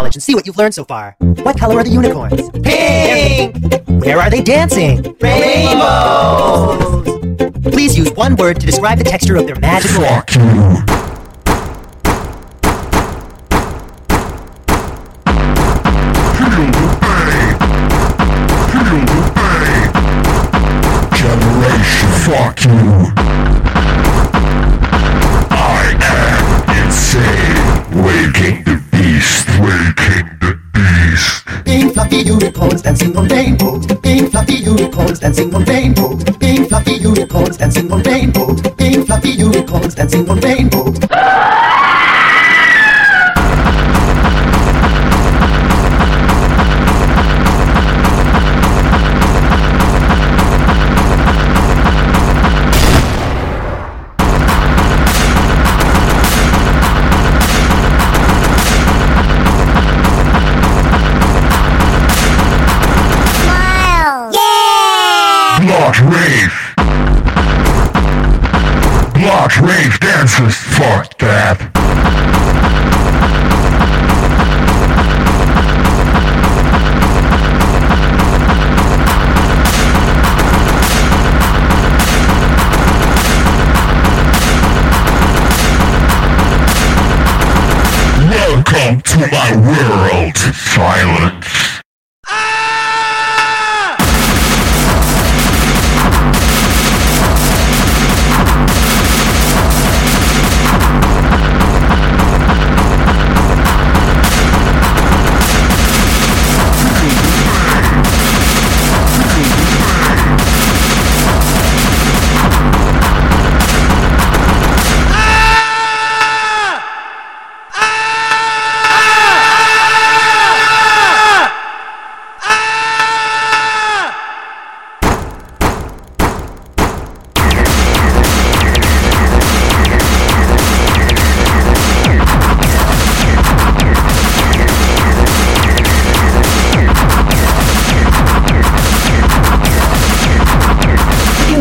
challenge and see what you've learned so far. What color are the unicorns? Pink! Where are they dancing? Rainbows! Please use one word to describe the texture of their magical pain. Generation, fuck you. Unicorns dancing on rainbows. Pink fluffy unicorns dancing on rainbows. Pink fluffy unicorns dancing on rainbows. Pink fluffy unicorns dancing on rainbows. Rave dancers, fuck that. Welcome to my world, silence.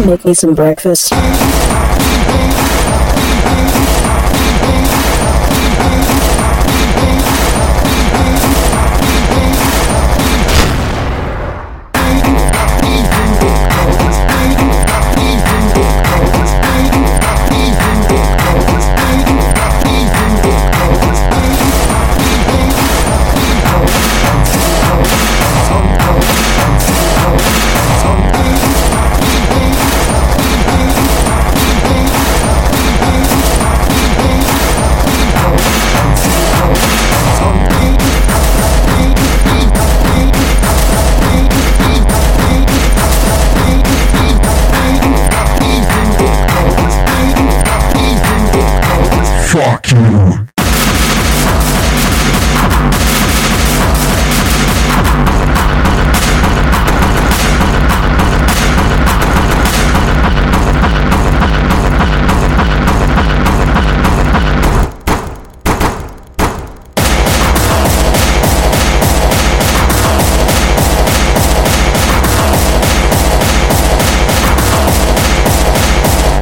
Make me some breakfast? Fuck you.